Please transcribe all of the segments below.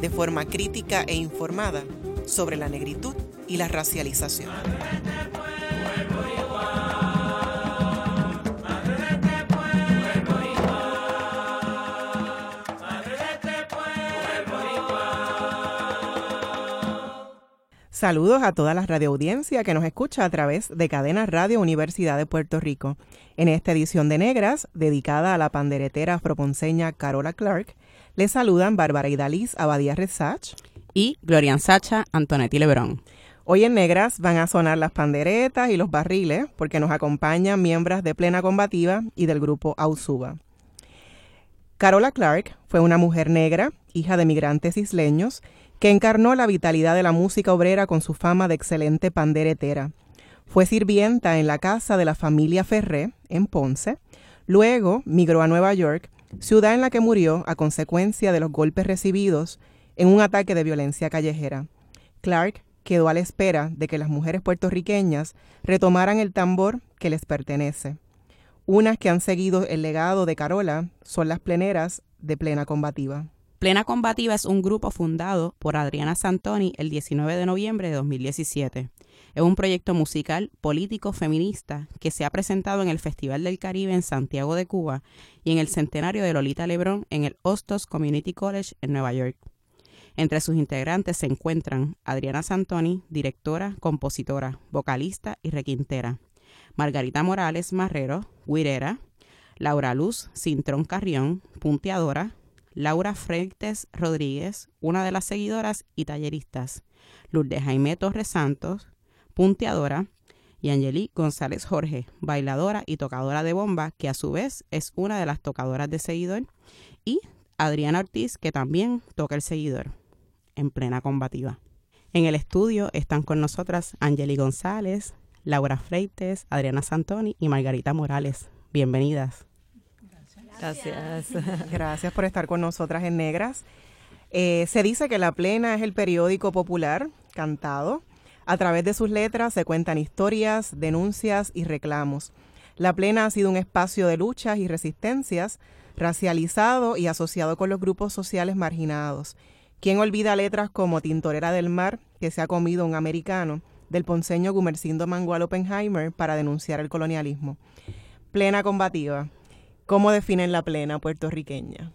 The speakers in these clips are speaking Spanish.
de forma crítica e informada sobre la negritud y la racialización. Saludos a toda la radioaudiencia que nos escucha a través de Cadena Radio Universidad de Puerto Rico. En esta edición de Negras, dedicada a la panderetera afroponceña Carola Clark, les saludan Bárbara Idaliz Abadía Resach y Glorian Sacha Antonetti Lebrón. Hoy en Negras van a sonar las panderetas y los barriles porque nos acompañan miembros de Plena Combativa y del grupo Ausuba. Carola Clark fue una mujer negra, hija de migrantes isleños, que encarnó la vitalidad de la música obrera con su fama de excelente panderetera. Fue sirvienta en la casa de la familia Ferré, en Ponce. Luego migró a Nueva York ciudad en la que murió a consecuencia de los golpes recibidos en un ataque de violencia callejera. Clark quedó a la espera de que las mujeres puertorriqueñas retomaran el tambor que les pertenece. Unas que han seguido el legado de Carola son las pleneras de Plena Combativa. Plena Combativa es un grupo fundado por Adriana Santoni el 19 de noviembre de 2017. Es un proyecto musical político feminista que se ha presentado en el Festival del Caribe en Santiago de Cuba y en el centenario de Lolita Lebrón en el Hostos Community College en Nueva York. Entre sus integrantes se encuentran Adriana Santoni, directora, compositora, vocalista y requintera, Margarita Morales Marrero, guirera, Laura Luz Cintrón Carrión, punteadora, Laura Freites Rodríguez, una de las seguidoras y talleristas, Lourdes Jaime Torres Santos, punteadora, y Angelique González Jorge, bailadora y tocadora de bomba, que a su vez es una de las tocadoras de seguidor, y Adriana Ortiz, que también toca el seguidor, en plena combativa. En el estudio están con nosotras Angelique González, Laura Freites, Adriana Santoni y Margarita Morales. Bienvenidas. Gracias. Gracias, por estar con nosotras en Negras. Eh, se dice que La Plena es el periódico popular cantado a través de sus letras se cuentan historias, denuncias y reclamos. La Plena ha sido un espacio de luchas y resistencias, racializado y asociado con los grupos sociales marginados. ¿Quién olvida letras como Tintorera del Mar, que se ha comido un americano, del ponceño Gumercindo Mangual Oppenheimer para denunciar el colonialismo? Plena combativa. ¿Cómo definen la plena puertorriqueña?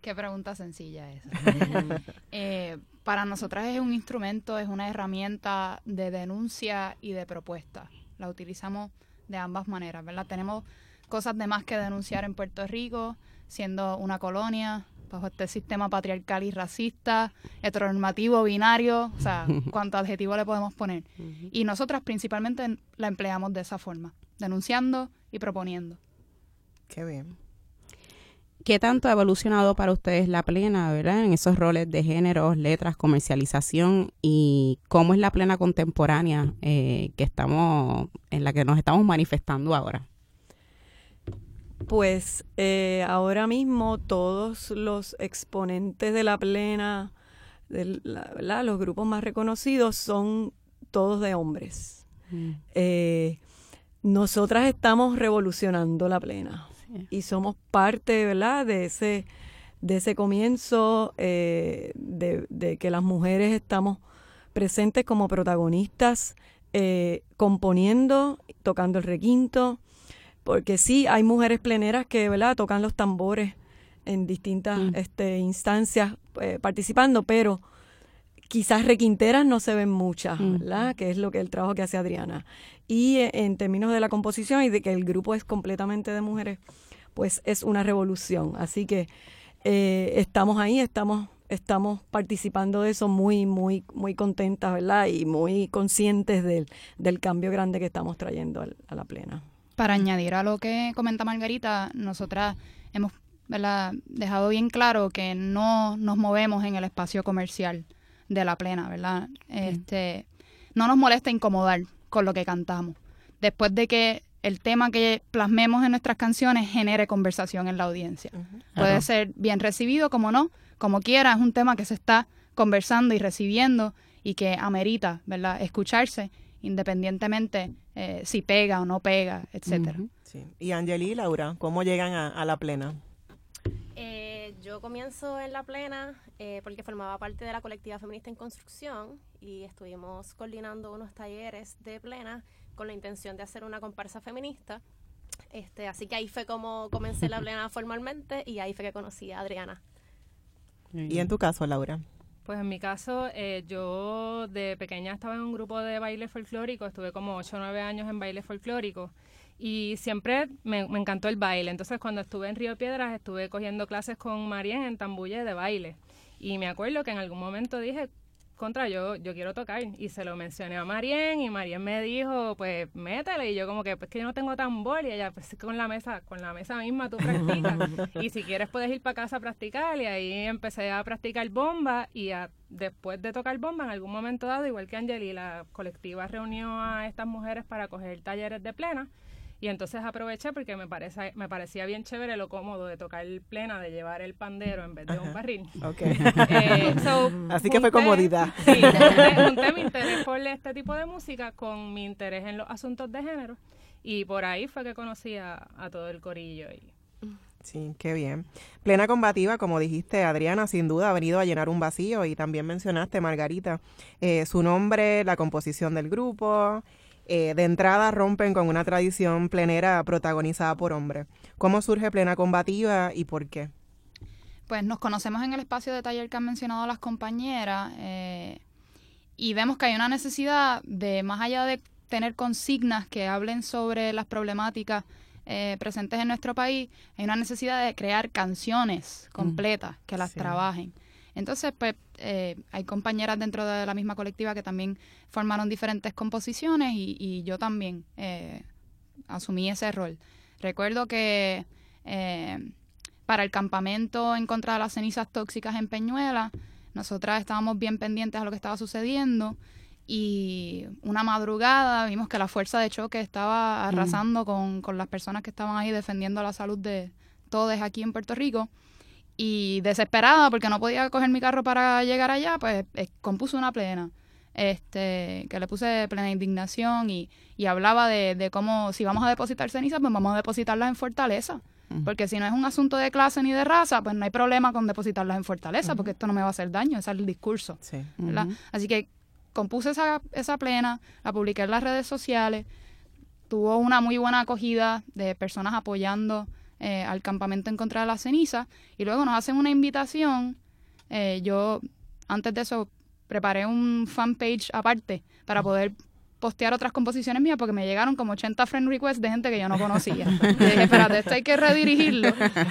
Qué pregunta sencilla esa. eh, para nosotras es un instrumento, es una herramienta de denuncia y de propuesta. La utilizamos de ambas maneras, ¿verdad? Tenemos cosas de más que denunciar en Puerto Rico, siendo una colonia, bajo este sistema patriarcal y racista, heteronormativo, binario, o sea, cuánto adjetivo le podemos poner. Y nosotras principalmente la empleamos de esa forma, denunciando y proponiendo. Qué bien. ¿Qué tanto ha evolucionado para ustedes la plena, verdad? En esos roles de género, letras, comercialización y cómo es la plena contemporánea eh, que estamos, en la que nos estamos manifestando ahora. Pues eh, ahora mismo todos los exponentes de la plena, de la, los grupos más reconocidos son todos de hombres. Mm. Eh, nosotras estamos revolucionando la plena y somos parte, ¿verdad?, de ese, de ese comienzo eh, de, que las mujeres estamos presentes como protagonistas, eh, componiendo, tocando el requinto, porque sí, hay mujeres pleneras que, ¿verdad?, tocan los tambores en distintas mm. este, instancias eh, participando, pero quizás requinteras no se ven muchas, mm. ¿verdad? Que es lo que el trabajo que hace Adriana. Y en términos de la composición y de que el grupo es completamente de mujeres, pues es una revolución. Así que eh, estamos ahí, estamos, estamos participando de eso muy, muy, muy contentas, ¿verdad? Y muy conscientes del, del cambio grande que estamos trayendo a la plena. Para añadir a lo que comenta Margarita, nosotras hemos ¿verdad? dejado bien claro que no nos movemos en el espacio comercial de la plena, ¿verdad? Este, no nos molesta incomodar con lo que cantamos. Después de que el tema que plasmemos en nuestras canciones genere conversación en la audiencia. Puede ser bien recibido, como no, como quiera, es un tema que se está conversando y recibiendo y que amerita, ¿verdad?, escucharse independientemente eh, si pega o no pega, etcétera. sí. Y Angeli y Laura, ¿cómo llegan a, la plena? Eh, yo comienzo en la plena eh, porque formaba parte de la colectiva feminista en construcción y estuvimos coordinando unos talleres de plena con la intención de hacer una comparsa feminista. Este, así que ahí fue como comencé la plena formalmente y ahí fue que conocí a Adriana. ¿Y en tu caso, Laura? Pues en mi caso, eh, yo de pequeña estaba en un grupo de baile folclórico, estuve como 8 o 9 años en baile folclórico y siempre me, me, encantó el baile. Entonces cuando estuve en Río Piedras estuve cogiendo clases con Marien en Tambuye de baile. Y me acuerdo que en algún momento dije, contra, yo, yo quiero tocar. Y se lo mencioné a Marien y Marien me dijo, pues métele. Y yo como que, pues que yo no tengo tambor. Y ella, pues con la mesa, con la mesa misma tú practicas. y si quieres puedes ir para casa a practicar. Y ahí empecé a practicar bomba y después de tocar bomba, en algún momento dado, igual que Angeli, la colectiva reunió a estas mujeres para coger talleres de plena. Y entonces aproveché porque me, parece, me parecía bien chévere lo cómodo de tocar el plena, de llevar el pandero en vez de un barril. Okay. Eh, Así que fue comodidad. Sí, junté, mi interés por este tipo de música con mi interés en los asuntos de género. Y por ahí fue que conocí a, todo el corillo. Y, Sí, qué bien. Plena combativa, como dijiste, Adriana, sin duda ha venido a llenar un vacío y también mencionaste, Margarita, eh, su nombre, la composición del grupo, eh, de entrada rompen con una tradición plenera protagonizada por hombres. ¿Cómo surge Plena Combativa y por qué? Pues nos conocemos en el espacio de taller que han mencionado las compañeras eh, y vemos que hay una necesidad de, más allá de tener consignas que hablen sobre las problemáticas eh, presentes en nuestro país, hay una necesidad de crear canciones mm. completas que las trabajen. Entonces, pues eh, hay compañeras dentro de la misma colectiva que también formaron diferentes composiciones y, yo también eh, asumí ese rol. Recuerdo que eh, para el campamento en contra de las cenizas tóxicas en Peñuela, nosotras estábamos bien pendientes a lo que estaba sucediendo y una madrugada vimos que la fuerza de choque estaba mm. arrasando con, con las personas que estaban ahí defendiendo la salud de todos aquí en Puerto Rico y desesperada porque no podía coger mi carro para llegar allá, pues eh, compuso una plena, este, que le puse plena indignación y, y hablaba de, de, cómo si vamos a depositar cenizas, pues vamos a depositarlas en Fortaleza. Porque si no es un asunto de clase ni de raza, pues no hay problema con depositarlas en Fortaleza, porque esto no me va a hacer daño, ese es el discurso. Así que compuse esa, esa plena, la publiqué en las redes sociales, tuvo una muy buena acogida de personas apoyando eh, al campamento en contra de la ceniza y luego nos hacen una invitación. Eh, yo antes de eso preparé un fanpage aparte para poder postear otras composiciones mías porque me llegaron como 80 friend requests de gente que yo no conocía. y dije, espérate, esto hay que redirigirlo.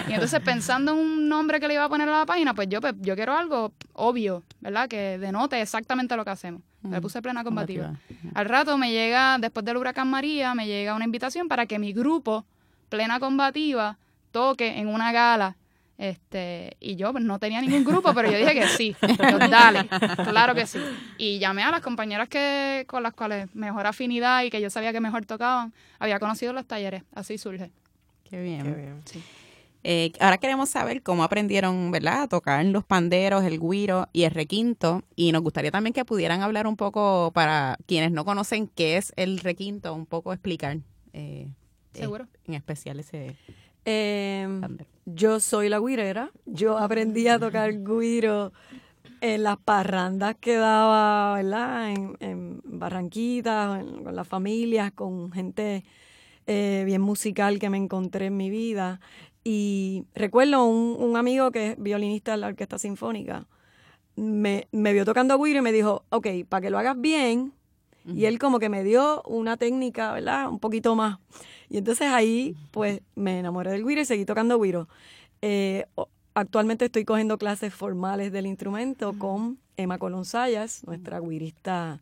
Y entonces pensando en un nombre que le iba a poner a la página, pues yo, pues, yo quiero algo obvio, ¿verdad? Que denote exactamente lo que hacemos. Le puse plena combativa. Al rato me llega, después del huracán María, me llega una invitación para que mi grupo, plena combativa, toque en una gala. Este, y yo pues, no tenía ningún grupo, pero yo dije que sí. dale, claro que sí. Y llamé a las compañeras que con las cuales mejor afinidad y que yo sabía que mejor tocaban. Había conocido los talleres, así surge. Qué bien. Eh, ahora queremos saber cómo aprendieron, ¿verdad?, a tocar los panderos, el guiro y el requinto. Y nos gustaría también que pudieran hablar un poco para quienes no conocen qué es el requinto, un poco explicar. Eh, Seguro. en especial ese. Em, yo soy la guirera. Yo aprendí a tocar guiro en las parrandas que daba, ¿verdad? En, en Barranquitas, con las familias, con gente eh, bien musical que me encontré en mi vida. Y recuerdo un, un amigo que es violinista de la Orquesta Sinfónica, me, me vio tocando guiro y me dijo, ok, para que lo hagas bien, y él como que me dio una técnica, ¿verdad? Un poquito más. Y entonces ahí, pues, me enamoré del guiro y seguí tocando guiro. Eh, actualmente estoy cogiendo clases formales del instrumento con Emma Colonsayas, nuestra guirista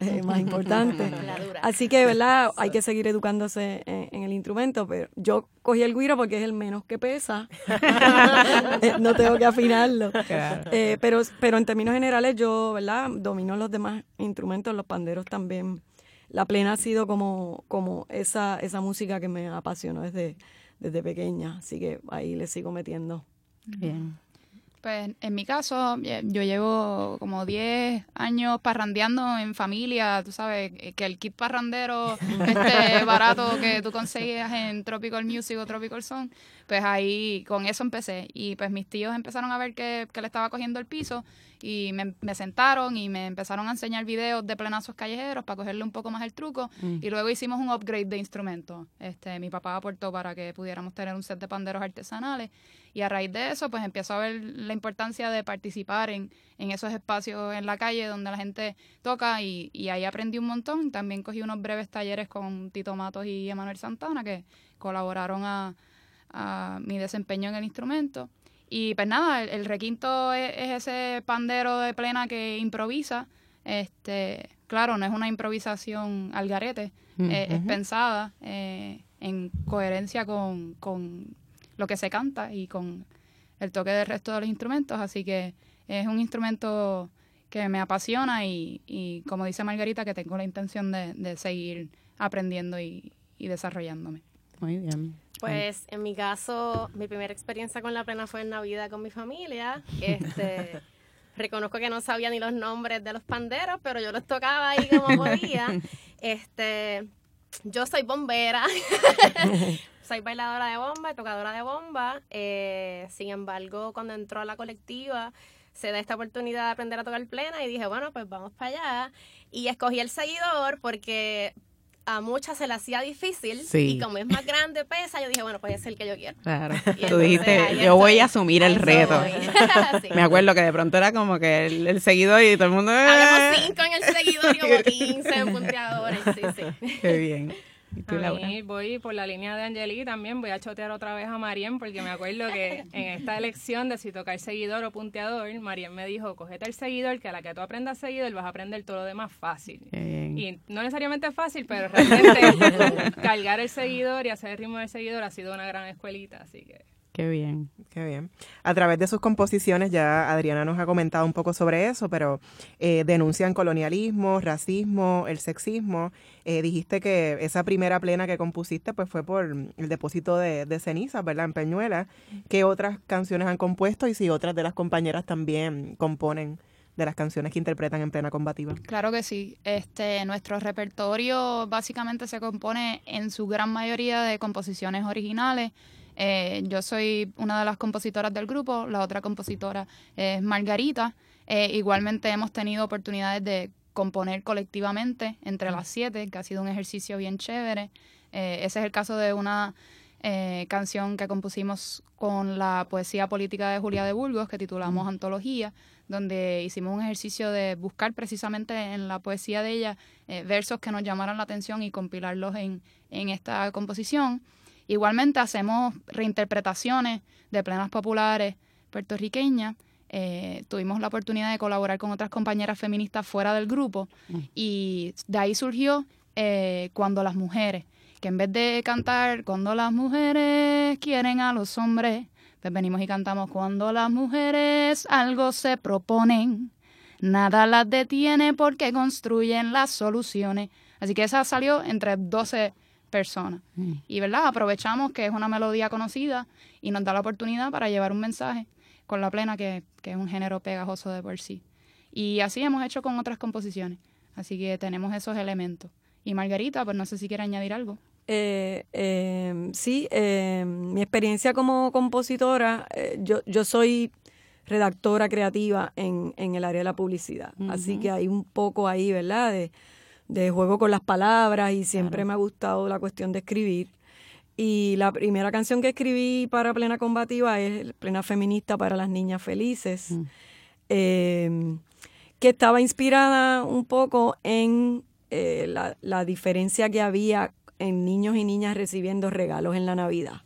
eh, más importante. Así que, ¿verdad? Hay que seguir educándose en, el instrumento, pero yo cogí el guiro porque es el menos que pesa. No tengo que afinarlo. Eh, pero, pero en términos generales yo, ¿verdad? Domino los demás instrumentos, los panderos también. La plena ha sido como, como esa, esa música que me apasionó desde, desde pequeña, así que ahí le sigo metiendo. Bien. Pues en mi caso, eh, yo llevo como 10 años parrandeando en familia, tú sabes, eh, que el kit parrandero este barato que tú conseguías en Tropical Music o Tropical Song, pues ahí con eso empecé. Y pues mis tíos empezaron a ver que, que le estaba cogiendo el piso y me, sentaron y me empezaron a enseñar videos de plenazos callejeros para cogerle un poco más el truco mm. y luego hicimos un upgrade de instrumentos. Este, mi papá aportó para que pudiéramos tener un set de panderos artesanales y a raíz de eso pues empiezo a ver la importancia de participar en, en esos espacios en la calle donde la gente toca y, y ahí aprendí un montón. También cogí unos breves talleres con Tito Matos y Emanuel Santana que colaboraron a, a mi desempeño en el instrumento. Y pues nada, el, requinto es, ese pandero de plena que improvisa. Este, claro, no es una improvisación al garete, eh, es pensada eh, en coherencia con, con lo que se canta y con el toque del resto de los instrumentos. Así que es un instrumento que me apasiona y, y como dice Margarita, que tengo la intención de, de seguir aprendiendo y, y desarrollándome. Muy bien. Pues en mi caso, mi primera experiencia con la plena fue en Navidad con mi familia. Este, reconozco que no sabía ni los nombres de los panderos, pero yo los tocaba ahí como podía. Este, yo soy bombera, soy bailadora de bomba tocadora de bomba. Eh, sin embargo, cuando entró a la colectiva, se da esta oportunidad de aprender a tocar plena y dije, bueno, pues vamos para allá. Y escogí el seguidor porque a muchas se le hacía difícil y como es más grande, pesa, yo dije, bueno, pues es el que yo quiero. Claro. Tú dijiste, yo voy a asumir el reto. Me acuerdo que de pronto era como que el, seguidor y todo el mundo... Habíamos eh". cinco en el seguidor y como 15 en punteadores, sí, sí. Qué bien voy por la línea de Angeli también, voy a chotear otra vez a Marien porque me acuerdo que en esta elección de si tocar seguidor o punteador, Marien me dijo, cogete el seguidor, que a la que tú aprendas seguidor vas a aprender todo lo demás fácil. Y no necesariamente fácil, pero realmente cargar el seguidor y hacer el ritmo del seguidor ha sido una gran escuelita, así que... Qué bien. Qué bien. A través de sus composiciones, ya Adriana nos ha comentado un poco sobre eso, pero eh, denuncian colonialismo, racismo, el sexismo. Eh, dijiste que esa primera plena que compusiste pues fue por el depósito de, de cenizas, ¿verdad? En Peñuela. ¿Qué otras canciones han compuesto y si otras de las compañeras también componen? de las canciones que interpretan en plena combativa. Claro que sí. Este, nuestro repertorio básicamente se compone en su gran mayoría de composiciones originales eh, yo soy una de las compositoras del grupo, la otra compositora es Margarita. Eh, igualmente hemos tenido oportunidades de componer colectivamente entre las siete, que ha sido un ejercicio bien chévere. Eh, ese es el caso de una canción que compusimos con la poesía política de Julia de Burgos, que titulamos Antología, donde hicimos un ejercicio de buscar precisamente en la poesía de ella versos que nos llamaran la atención y compilarlos en, en esta composición. Igualmente hacemos reinterpretaciones de plenas populares puertorriqueñas. Eh, tuvimos la oportunidad de colaborar con otras compañeras feministas fuera del grupo mm. y de ahí surgió eh, Cuando las mujeres, que en vez de cantar Cuando las mujeres quieren a los hombres, pues venimos y cantamos Cuando las mujeres algo se proponen, nada las detiene porque construyen las soluciones. Así que esa salió entre 12 personas. Mm. Y verdad, aprovechamos que es una melodía conocida y nos da la oportunidad para llevar un mensaje con la plena, que, es un género pegajoso de por sí. Y así hemos hecho con otras composiciones. Así que tenemos esos elementos. Y Margarita, pues no sé si quiere añadir algo. Eh, eh, sí, eh, mi experiencia como compositora, yo, yo soy redactora creativa en, en el área de la publicidad. Así que hay un poco ahí, ¿verdad? De, de juego con las palabras y siempre me ha gustado la cuestión de escribir. Y la primera canción que escribí para Plena Combativa es Plena Feminista para las Niñas Felices, mm. em, que estaba inspirada un poco en eh, la, diferencia que había en niños y niñas recibiendo regalos en la Navidad.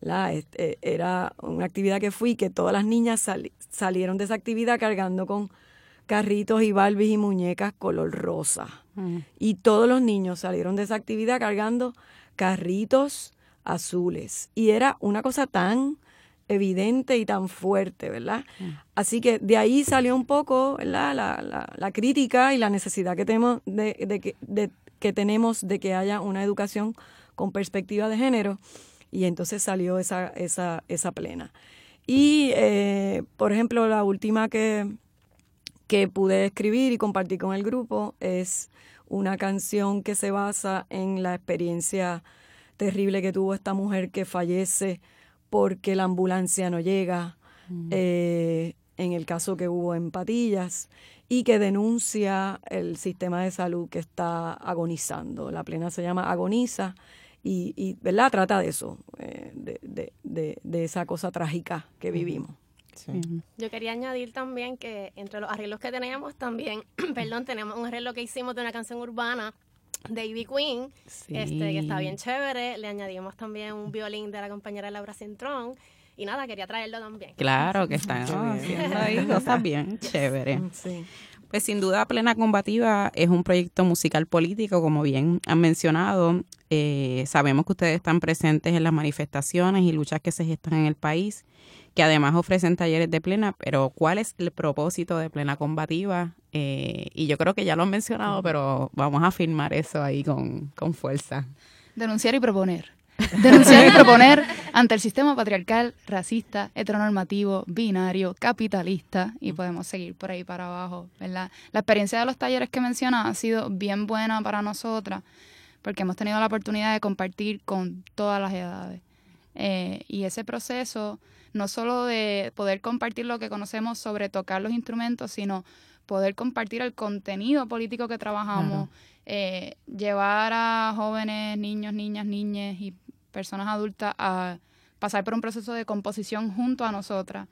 la, este, era una actividad que fui que todas las niñas salieron de esa actividad cargando con carritos y Barbies y muñecas color rosa. Mm. Y todos los niños salieron de esa actividad cargando carritos azules. Y era una cosa tan evidente y tan fuerte, ¿verdad? Mm. Así que de ahí salió un poco La, la, la, crítica y la necesidad que tenemos de, de, que, de, que tenemos de que haya una educación con perspectiva de género. Y entonces salió esa, esa, esa plena. Y, eh, por ejemplo, la última que, que pude escribir y compartir con el grupo es una canción que se basa en la experiencia terrible que tuvo esta mujer que fallece porque la ambulancia no llega, mm. eh, en el caso que hubo en Patillas, y que denuncia el sistema de salud que está agonizando. La plena se llama Agoniza y, y ¿verdad? trata de eso, eh, de, de, de, de, esa cosa trágica que vivimos. Yo quería añadir también que entre los arreglos que teníamos también, perdón, tenemos un arreglo que hicimos de una canción urbana de Ivy Queen, este, que está bien chévere. Le añadimos también un violín de la compañera Laura Cintrón. Y nada, quería traerlo también. Claro que están haciendo ahí cosas bien chévere. Pues sin duda Plena Combativa es un proyecto musical político, como bien han mencionado. Eh, sabemos que ustedes están presentes en las manifestaciones y luchas que se gestan en el país que además ofrecen talleres de plena, pero ¿cuál es el propósito de plena combativa? Eh, y yo creo que ya lo han mencionado, pero vamos a afirmar eso ahí con, con fuerza. Denunciar y proponer. Denunciar y proponer ante el sistema patriarcal, racista, heteronormativo, binario, capitalista, y podemos seguir por ahí para abajo, ¿verdad? La experiencia de los talleres que menciona ha sido bien buena para nosotras, porque hemos tenido la oportunidad de compartir con todas las edades. Eh, y ese proceso no solo de poder compartir lo que conocemos sobre tocar los instrumentos, sino poder compartir el contenido político que trabajamos, eh, llevar a jóvenes, niños, niñas, niñas y personas adultas a pasar por un proceso de composición junto a nosotras,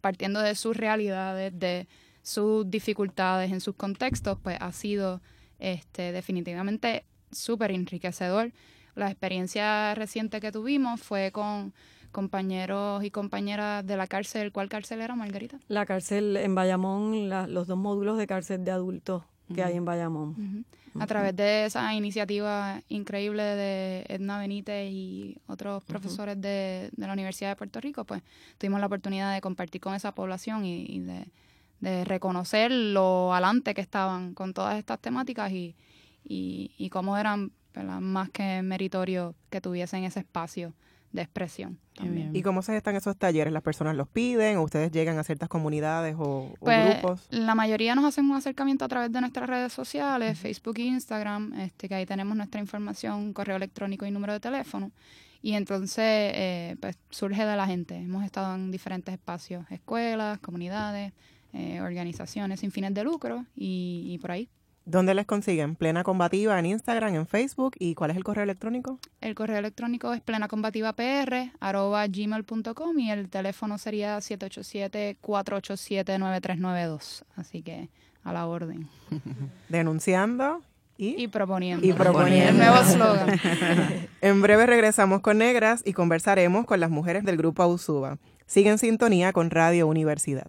partiendo de sus realidades, de sus dificultades en sus contextos, pues ha sido este, definitivamente súper enriquecedor. La experiencia reciente que tuvimos fue con compañeros y compañeras de la cárcel. ¿Cuál cárcel era, Margarita? La cárcel en Bayamón, los dos módulos de cárcel de adultos que hay en Bayamón. A través de esa iniciativa increíble de Edna Benítez y otros profesores de, la Universidad de Puerto Rico, pues tuvimos la oportunidad de compartir con esa población y, de, reconocer lo adelante que estaban con todas estas temáticas y, y, cómo eran más que meritorios que tuviesen ese espacio de expresión. ¿Y cómo se están esos talleres? ¿Las personas los piden o ustedes llegan a ciertas comunidades o, pues, grupos? La mayoría nos hacen un acercamiento a través de nuestras redes sociales, Facebook e Instagram, este, que ahí tenemos nuestra información, correo electrónico y número de teléfono. Y entonces, eh, pues surge de la gente. Hemos estado en diferentes espacios, escuelas, comunidades, eh, organizaciones sin fines de lucro y, y por ahí. ¿Dónde les consiguen? Plena Combativa en Instagram, en Facebook. ¿Y cuál es el correo electrónico? El correo electrónico es plenacombativapr.gmail.com y el teléfono sería 787-487-9392. Así que a la orden. Denunciando y, proponiendo. Y proponiendo. El nuevo slogan. en breve regresamos con Negras y conversaremos con las mujeres del grupo Ausuba. Sigue en sintonía con Radio Universidad.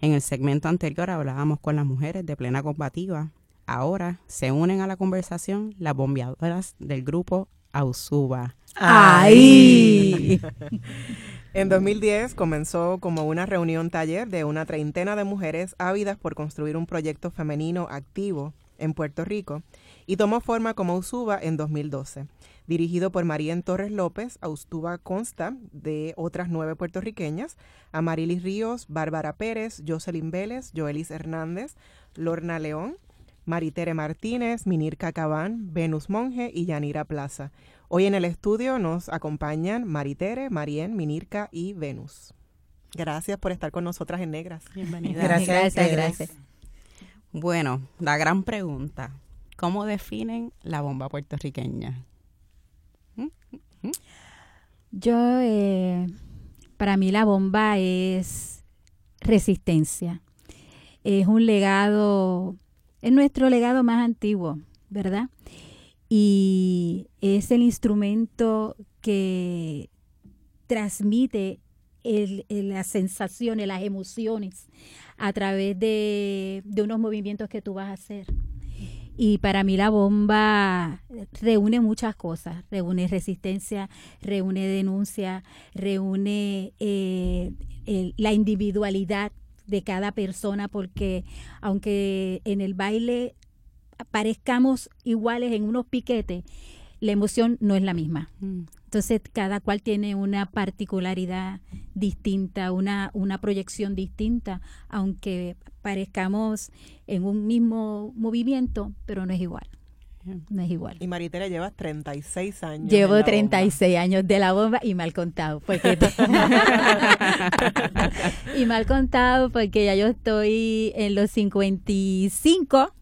en el segmento anterior hablábamos con las mujeres de plena combativa. Ahora se unen a la conversación las bombeadoras del grupo Ausuba. ¡Ay! en 2010 comenzó como una reunión taller de una treintena de mujeres ávidas por construir un proyecto femenino activo en Puerto Rico y tomó forma como Ausuba en 2012. Dirigido por María Torres López, Austuba consta de otras nueve puertorriqueñas, Amarilis Ríos, Bárbara Pérez, Jocelyn Vélez, Joelis Hernández, Lorna León, Maritere Martínez, Minir Cacabán, Venus Monge y Yanira Plaza. Hoy en el estudio nos acompañan Maritere, Marien, Minirka y Venus. Gracias por estar con nosotras en Negras. Bienvenida. Gracias, gracias, gracias. Bueno, la gran pregunta. ¿Cómo definen la bomba puertorriqueña? Yo, eh, para mí la bomba es resistencia. Es un legado, es nuestro legado más antiguo, ¿verdad? Y es el instrumento que transmite las sensaciones, las emociones a través de, de unos movimientos que tú vas a hacer. Y para mí la bomba reúne muchas cosas, reúne resistencia, reúne denuncia, reúne eh, la individualidad de cada persona, porque aunque en el baile parezcamos iguales en unos piquetes, la emoción no es la misma. Mm. Entonces, cada cual tiene una particularidad distinta, una, una proyección distinta, aunque parezcamos en un mismo movimiento, pero no es igual. No es igual. Y Maritera, llevas 36 años. Llevo 36 años de la bomba y mal contado. Porque y mal contado porque ya yo estoy en los 55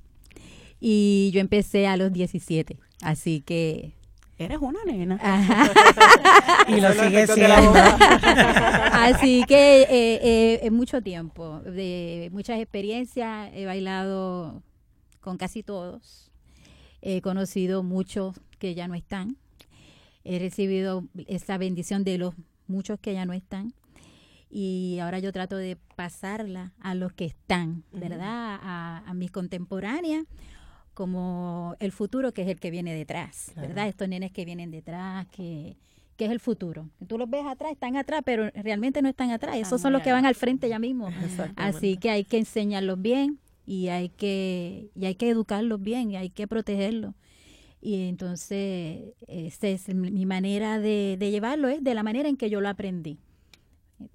y yo empecé a los 17. Así que Eres una nena. y lo sigue siendo. Así que eh, eh, es mucho tiempo, de muchas experiencias. He bailado con casi todos. He conocido muchos que ya no están. He recibido esa bendición de los muchos que ya no están. Y ahora yo trato de pasarla a los que están, ¿verdad? A, a mis contemporáneas como el futuro que es el que viene detrás, ¿verdad? Estos nenes que vienen detrás, que, que es el futuro. Tú los ves atrás, están atrás, pero realmente no están atrás. Esos son los que van al frente ya mismo. Así que hay que enseñarlos bien y hay que, y hay que educarlos bien y hay que protegerlos. Y entonces, esa es mi manera de, de, llevarlo, es de la manera en que yo lo aprendí.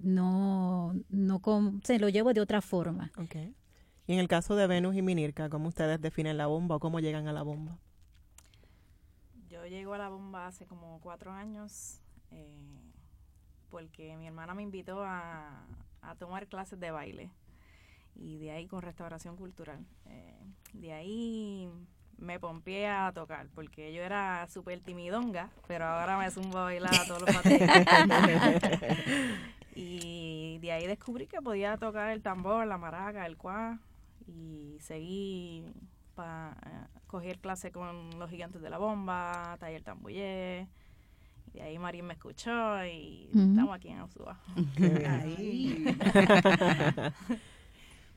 No, no se lo llevo de otra forma. Okay. Y en el caso de Venus y Minirka, ¿cómo ustedes definen la bomba o cómo llegan a la bomba? Yo llego a la bomba hace como cuatro años eh, porque mi hermana me invitó a, tomar clases de baile y de ahí con restauración cultural. Eh, de ahí me pompié a tocar porque yo era súper timidonga, pero ahora me zumbo a bailar a todos los patrones. y de ahí descubrí que podía tocar el tambor, la maraca, el cuá, y seguí para eh, coger clase con los gigantes de la bomba, taller tambullé. Y de ahí Marín me escuchó y estamos aquí en Ausúa.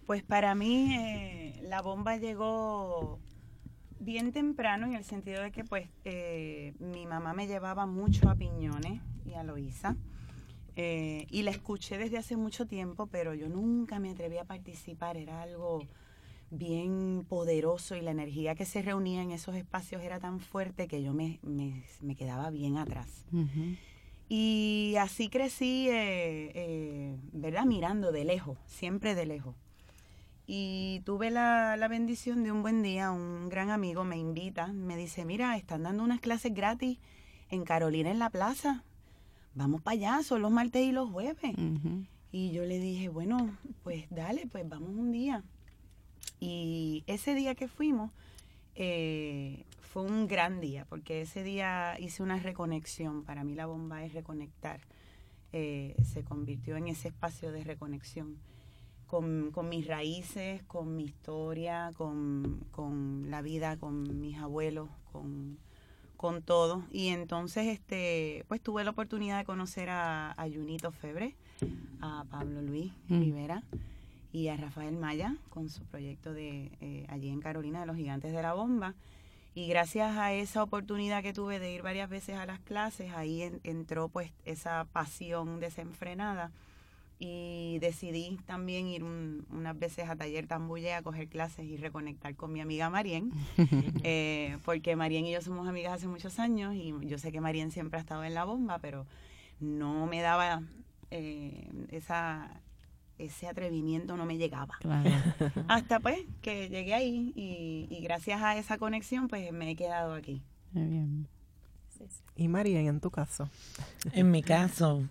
pues para mí eh, la bomba llegó bien temprano en el sentido de que pues eh, mi mamá me llevaba mucho a Piñones y a Loíza. y la escuché desde hace mucho tiempo, pero yo nunca me atreví a participar. Era algo bien poderoso y la energía que se reunía en esos espacios era tan fuerte que yo me, me, quedaba bien atrás. Y así crecí, eh, eh, ¿verdad? Mirando de lejos, siempre de lejos. Y tuve la, la, bendición de un buen día, un gran amigo me invita, me dice, mira, están dando unas clases gratis en Carolina en la plaza. Vamos para allá, son los martes y los jueves. Y yo le dije, bueno, pues dale, pues vamos un día. Y ese día que fuimos eh, fue un gran día, porque ese día hice una reconexión. Para mí la bomba es reconectar. Eh, se convirtió en ese espacio de reconexión con, mis raíces, con mi historia, con, la vida, con mis abuelos, con, todo. Y entonces, este, pues tuve la oportunidad de conocer a, a Junito Febre, a Pablo Luis mm. Y a Rafael Maya con su proyecto de eh, allí en Carolina de los Gigantes de la Bomba. Y gracias a esa oportunidad que tuve de ir varias veces a las clases, ahí entró pues esa pasión desenfrenada y decidí también ir unas veces a Taller Tambuye a coger clases y reconectar con mi amiga Marien, eh, porque Marien y yo somos amigas hace muchos años y yo sé que Marien siempre ha estado en la bomba, pero no me daba eh, esa ese atrevimiento no me llegaba. Hasta pues que llegué ahí y, gracias a esa conexión pues me he quedado aquí. Muy bien. Y María, en tu caso. En mi caso,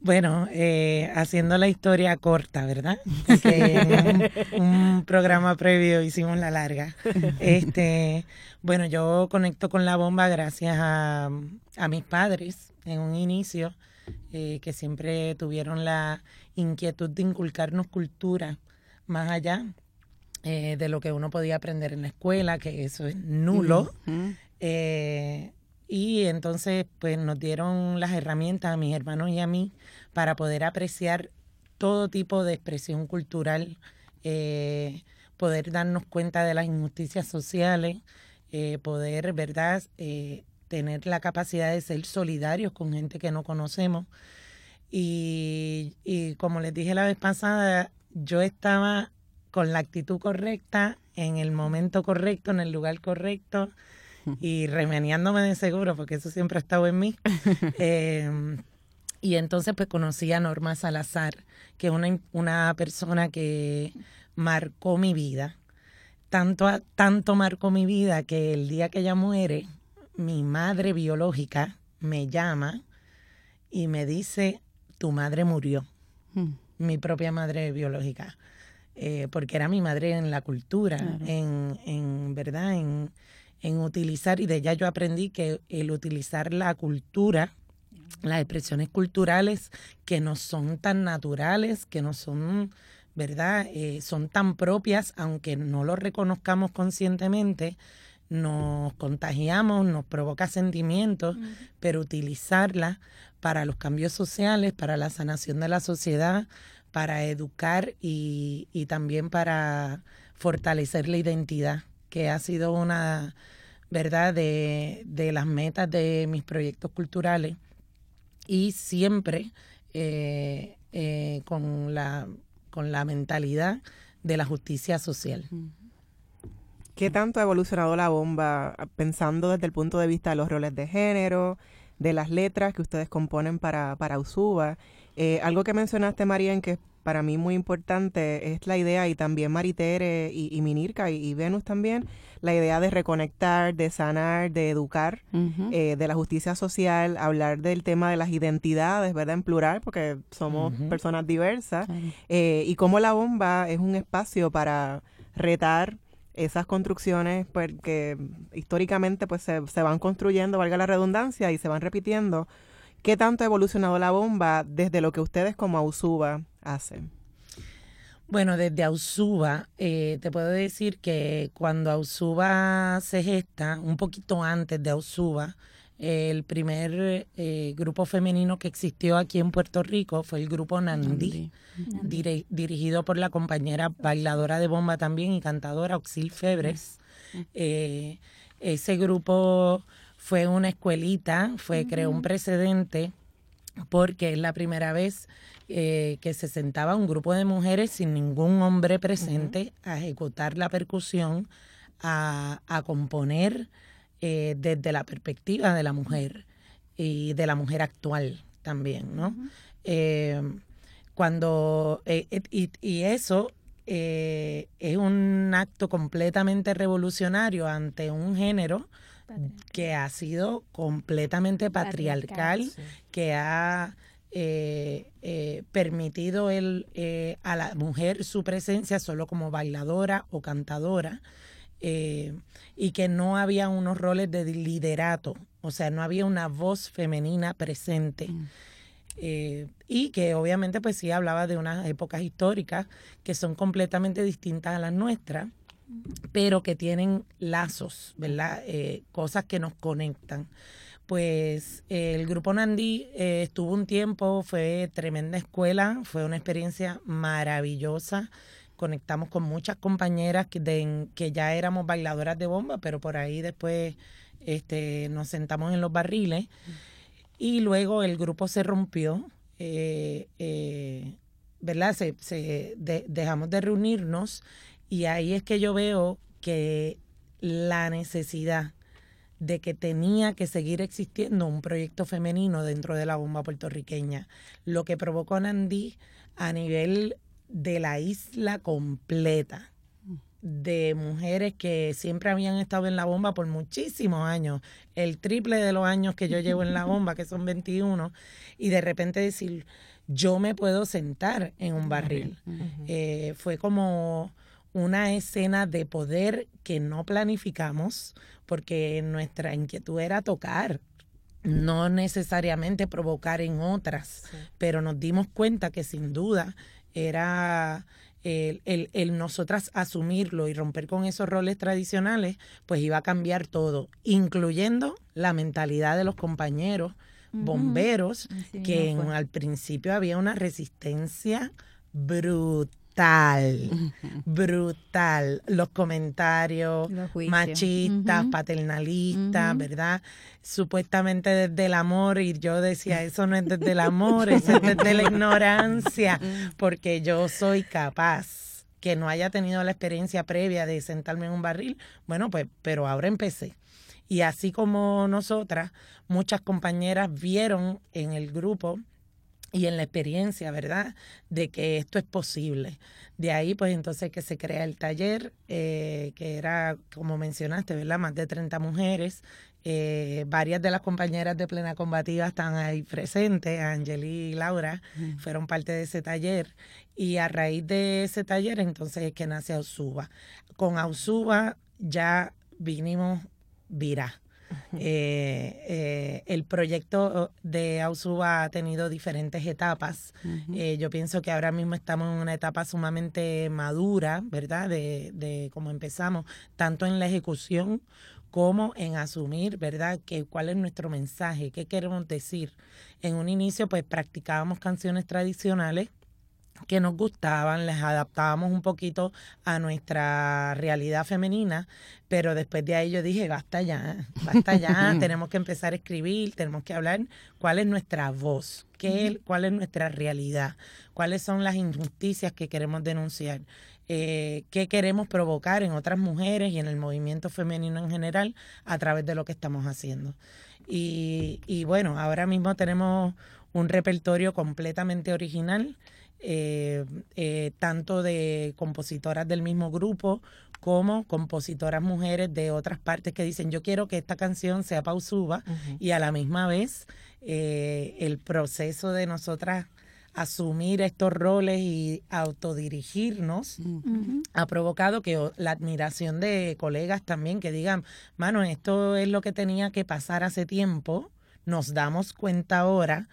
bueno, eh, haciendo la historia corta, ¿verdad? Porque en un, programa previo hicimos la larga. Este, bueno, yo conecto con la bomba gracias a, a mis padres en un inicio, eh, que siempre tuvieron la inquietud de inculcarnos cultura más allá eh, de lo que uno podía aprender en la escuela, que eso es nulo. eh, y entonces, pues nos dieron las herramientas a mis hermanos y a mí para poder apreciar todo tipo de expresión cultural, eh, poder darnos cuenta de las injusticias sociales, poder, ¿verdad?, tener la capacidad de ser solidarios con gente que no conocemos. Y, y como les dije la vez pasada, yo estaba con la actitud correcta, en el momento correcto, en el lugar correcto y remeniándome de seguro, porque eso siempre ha estado en mí. Eh, y entonces pues conocí a Norma Salazar, que es una, una persona que marcó mi vida. Tanto, tanto marcó mi vida que el día que ella muere, mi madre biológica me llama y me dice, tu madre murió. Hmm. Mi propia madre biológica. Eh, porque era mi madre en la cultura, claro. en, en verdad, en, en utilizar, y de ella yo aprendí que el utilizar la cultura, las expresiones culturales que no son tan naturales, que no son, ¿verdad? Eh, son tan propias, aunque no lo reconozcamos conscientemente, nos contagiamos, nos provoca sentimientos, uh -huh. pero utilizarla para los cambios sociales, para la sanación de la sociedad, para educar y, también para fortalecer la identidad que ha sido una, ¿verdad?, de, de las metas de mis proyectos culturales y siempre eh, eh, con, la, con la mentalidad de la justicia social. ¿Qué tanto ha evolucionado la bomba pensando desde el punto de vista de los roles de género, de las letras que ustedes componen para, para Usuba? Eh, algo que mencionaste, María, en que para mí muy importante es la idea, y también Maritere y, y Minirka y, y, Venus también, la idea de reconectar, de sanar, de educar, uh -huh. eh, de la justicia social, hablar del tema de las identidades, ¿verdad? En plural, porque somos uh -huh. personas diversas, eh, y cómo la bomba es un espacio para retar esas construcciones porque históricamente pues se, se van construyendo, valga la redundancia, y se van repitiendo. ¿Qué tanto ha evolucionado la bomba desde lo que ustedes como Ausuba hacen? Bueno, desde Ausuba, eh, te puedo decir que cuando Ausuba se gesta, un poquito antes de Ausuba, el primer eh, grupo femenino que existió aquí en Puerto Rico fue el grupo Nandí, Nandí. Dir dirigido por la compañera bailadora de bomba también y cantadora Auxil Febres. ese grupo fue una escuelita, fue, creó un precedente porque es la primera vez eh, que se sentaba un grupo de mujeres sin ningún hombre presente uh -huh. a ejecutar la percusión, a, a componer eh, desde la perspectiva de la mujer y de la mujer actual también, ¿no? Uh -huh. eh, cuando, y, y, eso es un acto completamente revolucionario ante un género que ha sido completamente patriarcal, patriarcal sí. que ha eh, eh, permitido el, eh, a la mujer su presencia solo como bailadora o cantadora y que no había unos roles de liderato, o sea, no había una voz femenina presente. Mm. y que obviamente pues sí hablaba de unas épocas históricas que son completamente distintas a las nuestras pero que tienen lazos, ¿verdad? Eh, cosas que nos conectan. Pues eh, el grupo Nandí eh, estuvo un tiempo, fue tremenda escuela, fue una experiencia maravillosa. Conectamos con muchas compañeras que, ya éramos bailadoras de bomba, pero por ahí después este, nos sentamos en los barriles. Y luego el grupo se rompió, ¿verdad? Se, se de, dejamos de reunirnos y ahí es que yo veo que la necesidad de que tenía que seguir existiendo un proyecto femenino dentro de la bomba puertorriqueña, lo que provocó Nandí a nivel de la isla completa, de mujeres que siempre habían estado en la bomba por muchísimos años, el triple de los años que yo llevo en la bomba, que son 21, y de repente decir, yo me puedo sentar en un barril. Eh, fue como una escena de poder que no planificamos, porque nuestra inquietud era tocar, no necesariamente provocar en otras, pero nos dimos cuenta que sin duda era el, el, el, nosotras asumirlo y romper con esos roles tradicionales, pues iba a cambiar todo, incluyendo la mentalidad de los compañeros bomberos, que al principio había una resistencia brutal brutal, brutal. Los comentarios machistas, paternalistas, ¿verdad? Supuestamente desde el amor, y yo decía, eso no es desde el amor, eso es desde la ignorancia, porque yo soy capaz que no haya tenido la experiencia previa de sentarme en un barril, bueno, pues, pero ahora empecé. Y así como nosotras, muchas compañeras vieron en el grupo y en la experiencia, ¿verdad? De que esto es posible. De ahí, pues entonces que se crea el taller, eh, que era, como mencionaste, ¿verdad? Más de 30 mujeres. Eh, varias de las compañeras de Plena Combativa están ahí presentes, Angeli y Laura, fueron parte de ese taller. Y a raíz de ese taller, entonces es que nace Ausuba. Con Ausuba ya vinimos virá eh, eh, el proyecto de Ausuba ha tenido diferentes etapas. Eh, yo pienso que ahora mismo estamos en una etapa sumamente madura, ¿verdad? De, de cómo empezamos, tanto en la ejecución como en asumir, ¿verdad? Que cuál es nuestro mensaje, qué queremos decir. En un inicio, pues practicábamos canciones tradicionales que nos gustaban, les adaptábamos un poquito a nuestra realidad femenina, pero después de ahí yo dije, basta ya, basta ya, tenemos que empezar a escribir, tenemos que hablar cuál es nuestra voz, qué, cuál es nuestra realidad, cuáles son las injusticias que queremos denunciar, eh, qué queremos provocar en otras mujeres y en el movimiento femenino en general a través de lo que estamos haciendo. Y, y bueno, ahora mismo tenemos un repertorio completamente original eh, eh, tanto de compositoras del mismo grupo como compositoras mujeres de otras partes que dicen yo quiero que esta canción sea pausuba y a la misma vez eh, el proceso de nosotras asumir estos roles y autodirigirnos ha provocado que la admiración de colegas también que digan, mano, esto es lo que tenía que pasar hace tiempo, nos damos cuenta ahora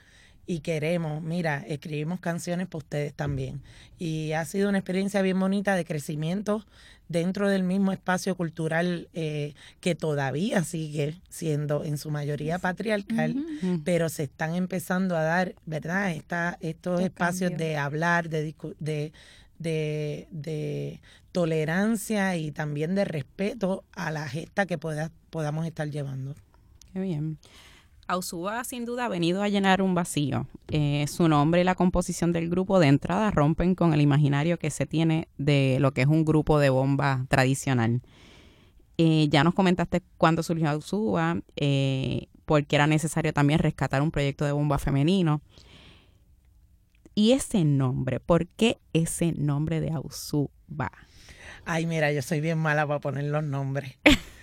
y queremos, mira, escribimos canciones para ustedes también. Y ha sido una experiencia bien bonita de crecimiento dentro del mismo espacio cultural eh, que todavía sigue siendo en su mayoría patriarcal, pero se están empezando a dar, ¿verdad? Esta, estos espacios de hablar, de, de, de, de, tolerancia y también de respeto a la gesta que pueda, podamos estar llevando. Qué bien. Ausuba sin duda ha venido a llenar un vacío. Eh, su nombre y la composición del grupo de entrada rompen con el imaginario que se tiene de lo que es un grupo de bomba tradicional. Eh, ya nos comentaste cuándo surgió Ausuba, eh, porque era necesario también rescatar un proyecto de bomba femenino. Y ese nombre, ¿por qué ese nombre de Ausuba? Ay, mira, yo soy bien mala para poner los nombres.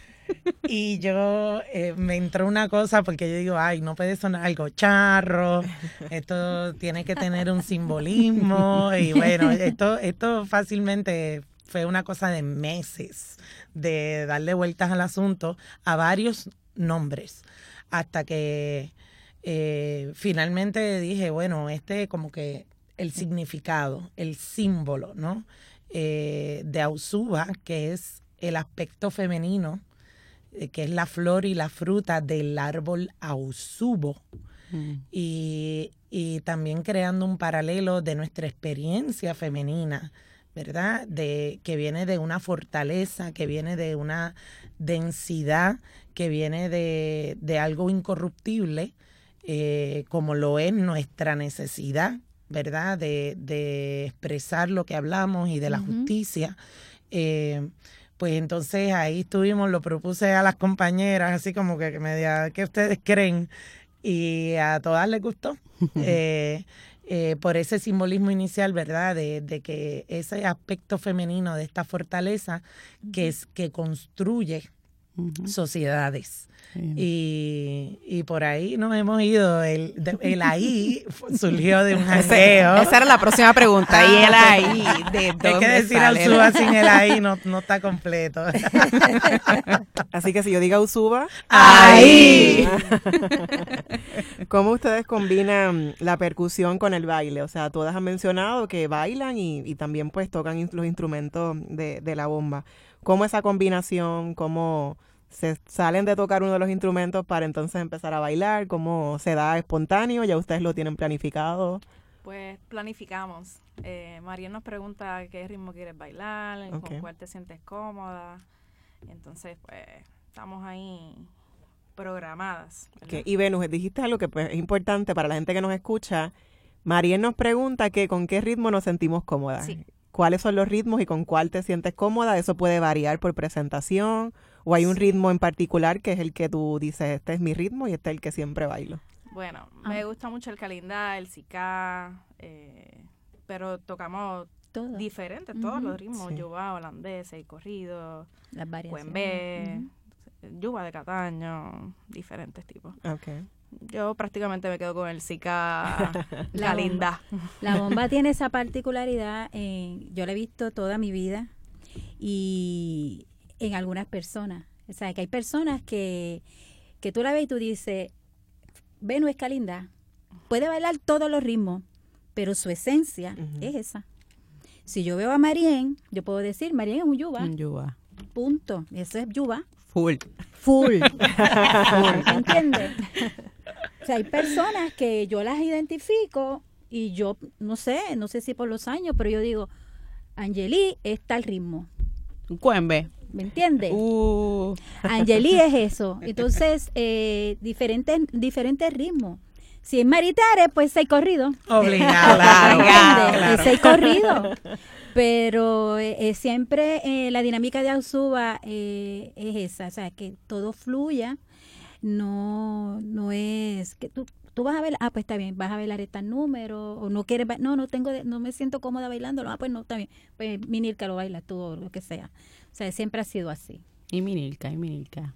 y yo eh, me entró una cosa porque yo digo, ay, no puede sonar algo charro, esto tiene que tener un simbolismo y bueno, esto, esto fácilmente fue una cosa de meses de darle vueltas al asunto a varios nombres hasta que eh, finalmente dije, bueno, este como que el significado, el símbolo, ¿no? Eh, de Ausuba, que es el aspecto femenino que es la flor y la fruta del árbol ausubo. Mm. Y, también creando un paralelo de nuestra experiencia femenina, ¿verdad? De, que viene de una fortaleza, que viene de una densidad, que viene de, algo incorruptible, eh, como lo es nuestra necesidad, ¿verdad? De, expresar lo que hablamos y de la justicia. Eh, pues entonces ahí estuvimos, lo propuse a las compañeras, así como que, me digan, ¿qué ustedes creen? Y a todas les gustó. Eh, eh, por ese simbolismo inicial, ¿verdad? De, de, que ese aspecto femenino de esta fortaleza que, es, que construye sociedades. Y, y, por ahí nos hemos ido. El, el ahí surgió de un jangueo. Esa era la próxima pregunta. ¿Y el ahí? ¿De dónde Hay que decir Ausuba sin el ahí no, no está completo. Así que si yo digo Ausuba, ¡ahí! ¿Cómo ustedes combinan la percusión con el baile? O sea, todas han mencionado que bailan y, y también pues tocan los instrumentos de, de la bomba. ¿Cómo esa combinación, cómo se salen de tocar uno de los instrumentos para entonces empezar a bailar? ¿Cómo se da espontáneo? ¿Ya ustedes lo tienen planificado? Pues planificamos. Eh, María nos pregunta qué ritmo quieres bailar, okay. con cuál te sientes cómoda. Entonces, pues, estamos ahí programadas. Okay. Y Venus, dijiste algo que pues, es importante para la gente que nos escucha. María nos pregunta que con qué ritmo nos sentimos cómodas. Sí. ¿Cuáles son los ritmos y con cuál te sientes cómoda? Eso puede variar por presentación o hay un sí. ritmo en particular que es el que tú dices, este es mi ritmo y este es el que siempre bailo. Bueno, ah. me gusta mucho el calindá, el sicá, eh, pero tocamos Todo. diferentes, todos uh -huh. los ritmos, sí. yuba, holandés, el corrido, Las cuembé, uh -huh. yuba de Cataño, diferentes tipos. Okay. Yo prácticamente me quedo con el Zika la linda. Bomba. La bomba tiene esa particularidad, eh, yo la he visto toda mi vida y en algunas personas. O sea, que hay personas que, que tú la ves y tú dices, Venus es Calinda, puede bailar todos los ritmos, pero su esencia uh -huh. es esa. Si yo veo a Marien, yo puedo decir, Marien es un yuba. Un yuba. Punto. Eso es yuba. Full. Full. Full. ¿Entiendes? O sea, hay personas que yo las identifico y yo, no sé, no sé si por los años, pero yo digo, Angeli es tal ritmo. Un cuembe. ¿Me entiendes? Uh. Angeli es eso. Entonces, eh, diferentes, ritmos. Si es Maritare, pues seis corridos. Obligado. claro. Seis corridos. Pero eh, siempre eh, la dinámica de Ausuba es esa, o sea, que todo fluya, no, no es que tú, tú vas a ver, ah, pues está bien, vas a bailar este número, o no quieres, no, no tengo, no me siento cómoda bailándolo, ah, pues no, está bien, pues Minilka lo baila tú o lo que sea. O sea, siempre ha sido así. Y Minilka, y Minilka.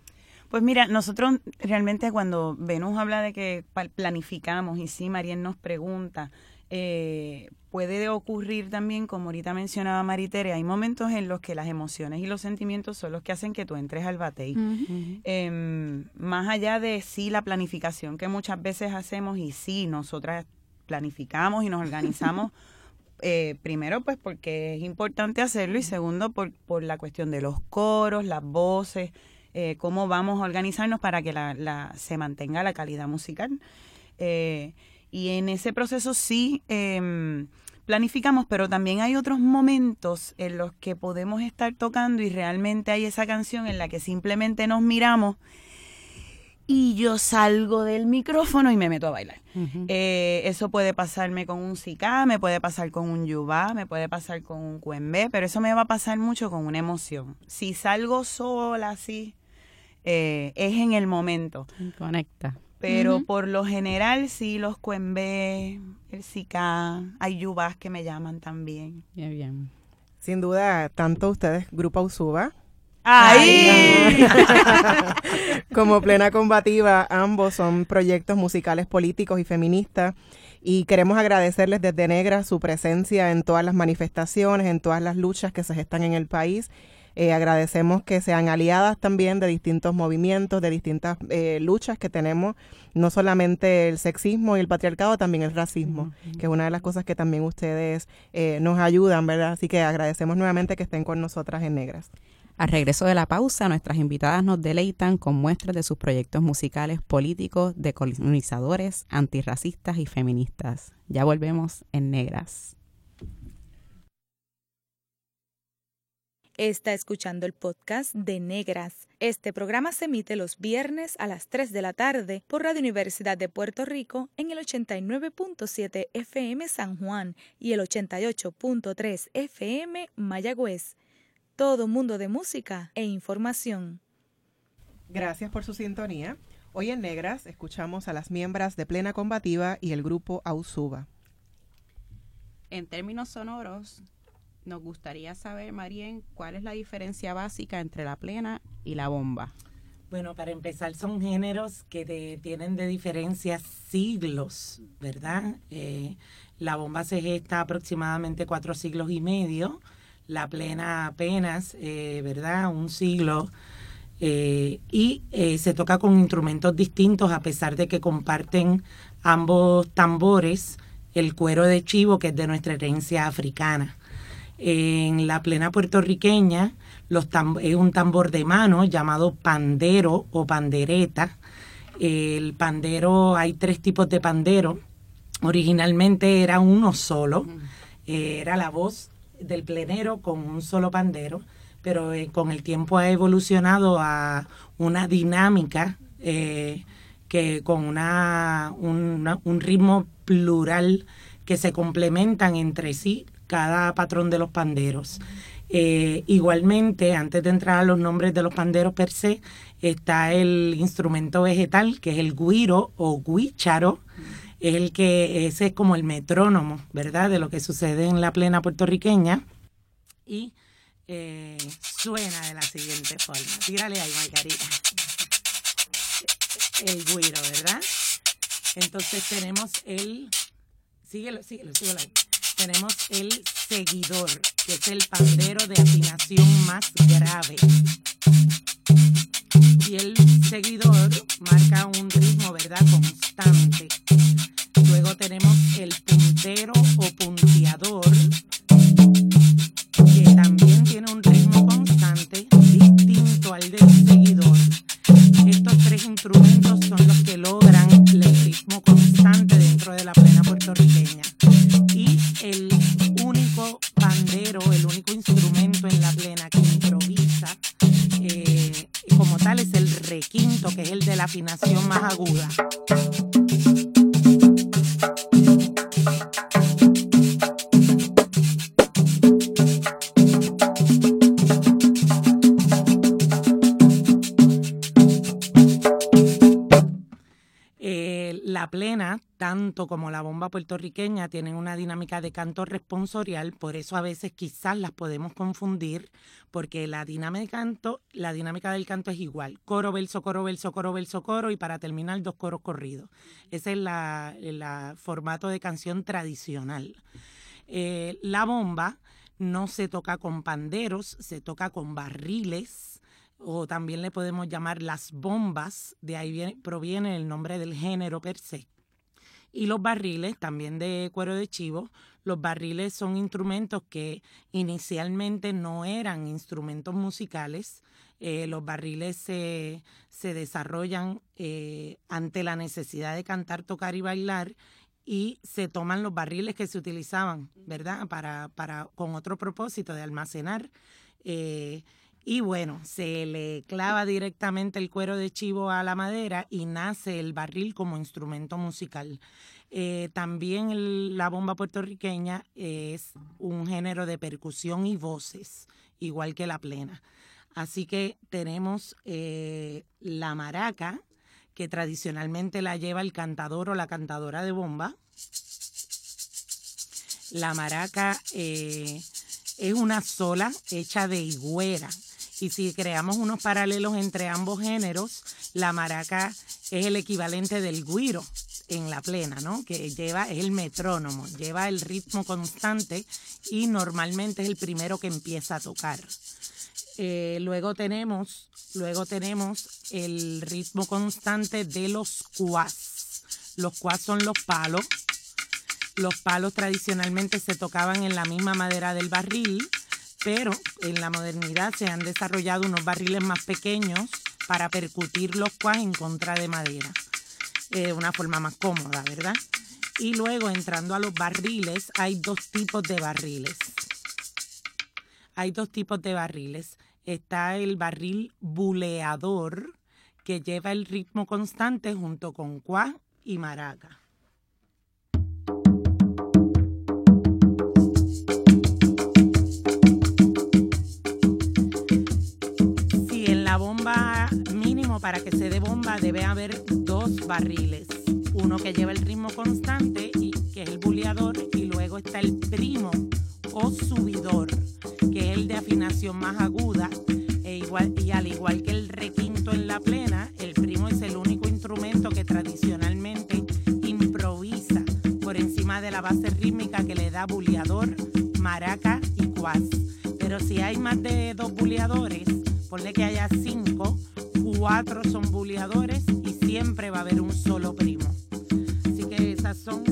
Pues mira, nosotros realmente cuando Venus habla de que planificamos y sí, Marien nos pregunta, eh, puede ocurrir también, como ahorita mencionaba Maritere, hay momentos en los que las emociones y los sentimientos son los que hacen que tú entres al batey. Uh -huh. eh, más allá de sí la planificación que muchas veces hacemos y sí, nosotras planificamos y nos organizamos. Eh, primero, pues porque es importante hacerlo y segundo, por, por la cuestión de los coros, las voces, eh, cómo vamos a organizarnos para que la, la, se mantenga la calidad musical. Eh, y en ese proceso sí eh, planificamos, pero también hay otros momentos en los que podemos estar tocando y realmente hay esa canción en la que simplemente nos miramos y yo salgo del micrófono y me meto a bailar. Uh -huh. eh, eso puede pasarme con un zika, me puede pasar con un yubá, me puede pasar con un cuembé, pero eso me va a pasar mucho con una emoción. Si salgo sola así, eh, es en el momento. Conecta. Pero uh -huh. por lo general sí, los cuembé, el zika, hay yubás que me llaman también. Bien, bien. Sin duda, tanto ustedes, Grupo Usuba, ¡Ahí! Como Plena Combativa, ambos son proyectos musicales políticos y feministas y queremos agradecerles desde Negra su presencia en todas las manifestaciones, en todas las luchas que se gestan en el país. Eh, agradecemos que sean aliadas también de distintos movimientos, de distintas eh, luchas que tenemos, no solamente el sexismo y el patriarcado, también el racismo, uh -huh. que es una de las cosas que también ustedes eh, nos ayudan, ¿verdad? Así que agradecemos nuevamente que estén con nosotras en Negras. Al regreso de la pausa, nuestras invitadas nos deleitan con muestras de sus proyectos musicales políticos, decolonizadores, antirracistas y feministas. Ya volvemos en Negras. Está escuchando el podcast de Negras. Este programa se emite los viernes a las 3 de la tarde por Radio Universidad de Puerto Rico en el 89.7 FM San Juan y el 88.3 FM Mayagüez todo mundo de música e información. Gracias por su sintonía. Hoy en Negras escuchamos a las miembros de Plena Combativa y el grupo Ausuba. En términos sonoros, nos gustaría saber, Marien, cuál es la diferencia básica entre la plena y la bomba. Bueno, para empezar, son géneros que tienen de diferencia siglos, ¿verdad? Eh, la bomba se gesta aproximadamente cuatro siglos y medio, la plena apenas, eh, ¿verdad? Un siglo. Eh, y se toca con instrumentos distintos a pesar de que comparten ambos tambores el cuero de chivo que es de nuestra herencia africana. En la plena puertorriqueña los es un tambor de mano llamado pandero o pandereta. El pandero, hay tres tipos de pandero. Originalmente era uno solo, eh, era la voz del plenero con un solo pandero, pero eh, con el tiempo ha evolucionado a una dinámica eh, que con una, un ritmo plural que se complementan entre sí cada patrón de los panderos. Eh, igualmente, antes de entrar a los nombres de los panderos per se, está el instrumento vegetal, que es el guiro o guícharo, es el que ese es como el metrónomo, ¿verdad? De lo que sucede en la plena puertorriqueña. Y eh, suena de la siguiente forma. Tírale ahí, Margarita. El guiro, ¿verdad? Entonces tenemos el síguelo, síguelo, síguelo ahí. Tenemos el seguidor, que es el pandero de afinación más grave. Y el seguidor marca un ritmo, ¿verdad? Constante. Luego tenemos el puntero o punteador, que también tiene un ritmo constante distinto al del seguidor. Estos tres instrumentos son los que logran el ritmo constante dentro de la plena puertorriqueña. El único instrumento en la plena que improvisa eh, como tal es el requinto, que es el de la afinación más aguda. Plena, tanto como la bomba puertorriqueña, tienen una dinámica de canto responsorial, por eso a veces quizás las podemos confundir, porque la dinámica, canto, la dinámica del canto es igual, coro, verso, coro, verso, coro, verso, coro, y para terminar dos coros corridos. Ese es el formato de canción tradicional. Eh, la bomba no se toca con panderos, se toca con barriles, o también le podemos llamar las bombas, de ahí proviene el nombre del género per se. Y los barriles, también de cuero de chivo, los barriles son instrumentos que inicialmente no eran instrumentos musicales. Eh, los barriles se, desarrollan eh, ante la necesidad de cantar, tocar y bailar y se toman los barriles que se utilizaban, ¿verdad? Para, para, con otro propósito de almacenar eh, y bueno, se le clava directamente el cuero de chivo a la madera y nace el barril como instrumento musical. Eh, también la bomba puertorriqueña es un género de percusión y voces, igual que la plena. Así que tenemos eh, la maraca, que tradicionalmente la lleva el cantador o la cantadora de bomba. La maraca eh, es una sola hecha de higuera y si creamos unos paralelos entre ambos géneros, la maraca es el equivalente del guiro en la plena, ¿no? Que lleva, es el metrónomo, lleva el ritmo constante y normalmente es el primero que empieza a tocar. Eh, luego tenemos, luego tenemos el ritmo constante de los cuas. Los cuas son los palos. Los palos tradicionalmente se tocaban en la misma madera del barril pero en la modernidad se han desarrollado unos barriles más pequeños para percutir los cuas en contra de madera, de una forma más cómoda, ¿verdad? Y luego entrando a los barriles, hay dos tipos de barriles. Hay dos tipos de barriles. Está el barril buleador, que lleva el ritmo constante junto con cuá y maraca. Para que se dé bomba debe haber dos barriles, uno que lleva el ritmo constante y que es el buleador y luego está el primo o subidor, que es el de afinación más aguda e igual, y al igual que el requinto en la plena, el primo es el único instrumento que tradicionalmente improvisa por encima de la base rítmica que le da buleador, maraca y cuas. Pero si hay más de dos buleadores, ponle que haya cinco, cuatro son buleadores y siempre va a haber un solo primo. Así que esas son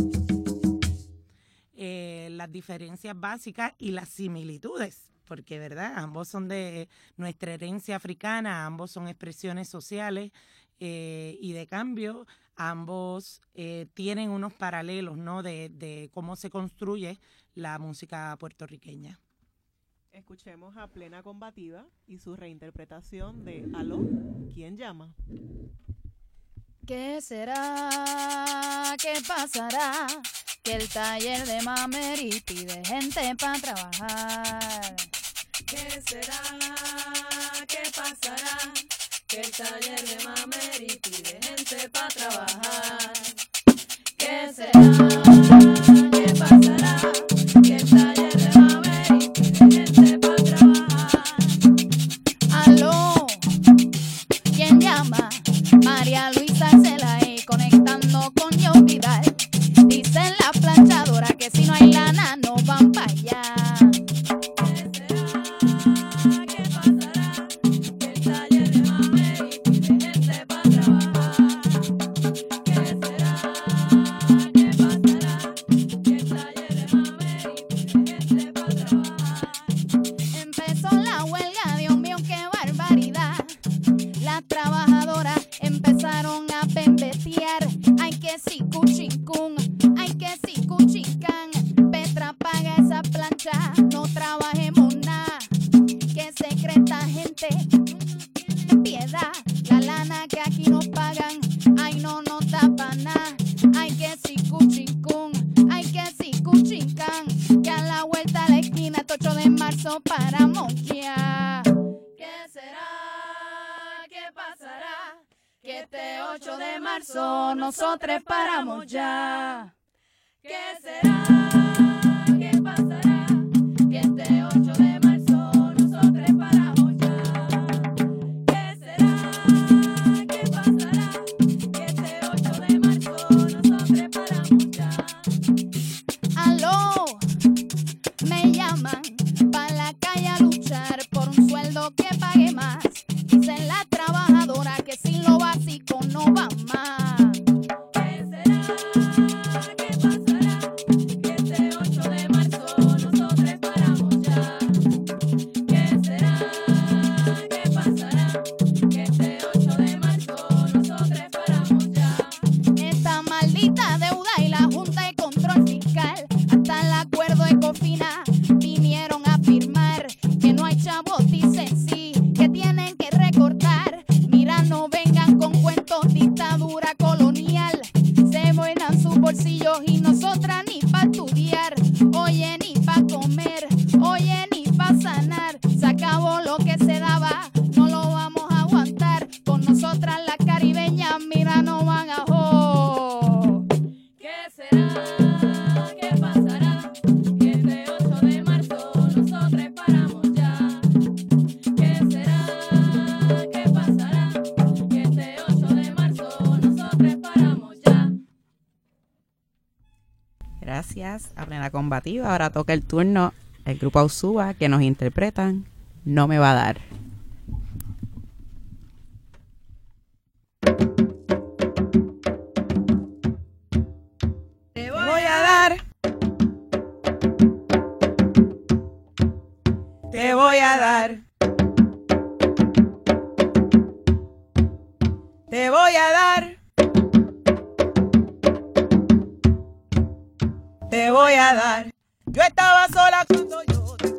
eh, las diferencias básicas y las similitudes, porque verdad, ambos son de nuestra herencia africana, ambos son expresiones sociales eh, y de cambio, ambos eh, tienen unos paralelos, ¿no? De, de cómo se construye la música puertorriqueña. Escuchemos a Plena Combativa y su reinterpretación de Aló, ¿quién llama? ¿Qué será? ¿Qué pasará? Que el taller de Mameri pide gente para trabajar. ¿Qué será? ¿Qué pasará? Que el taller de Mameri pide gente para trabajar. ¿Qué será? De marzo, para monquear. ¿Qué será? ¿Qué pasará? Que este 8 de marzo nosotros paramos ya. ¿Qué será? Gracias a Plena Combativa. Ahora toca el turno el grupo Ausuba que nos interpretan No me va a dar. Te voy a dar. Yo estaba sola cuando yo te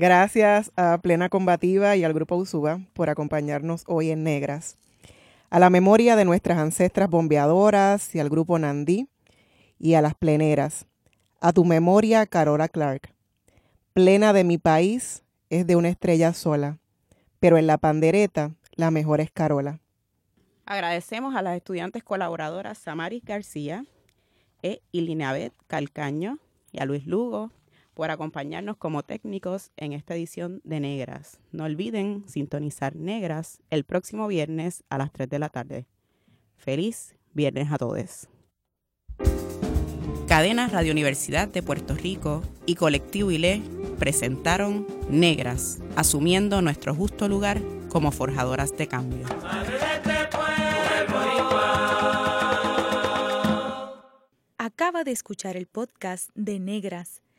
Gracias a Plena Combativa y al Grupo Usuba por acompañarnos hoy en Negras. A la memoria de nuestras ancestras bombeadoras y al Grupo Nandí y a las pleneras. A tu memoria, Carola Clark. Plena de mi país es de una estrella sola, pero en la pandereta la mejor es Carola. Agradecemos a las estudiantes colaboradoras Samaris García e Ilinabet Calcaño y a Luis Lugo, por acompañarnos como técnicos en esta edición de Negras. No olviden sintonizar Negras el próximo viernes a las 3 de la tarde. Feliz viernes a todos. Cadena Radio Universidad de Puerto Rico y Colectivo ILE presentaron Negras, asumiendo nuestro justo lugar como forjadoras de cambio. Acaba de escuchar el podcast de Negras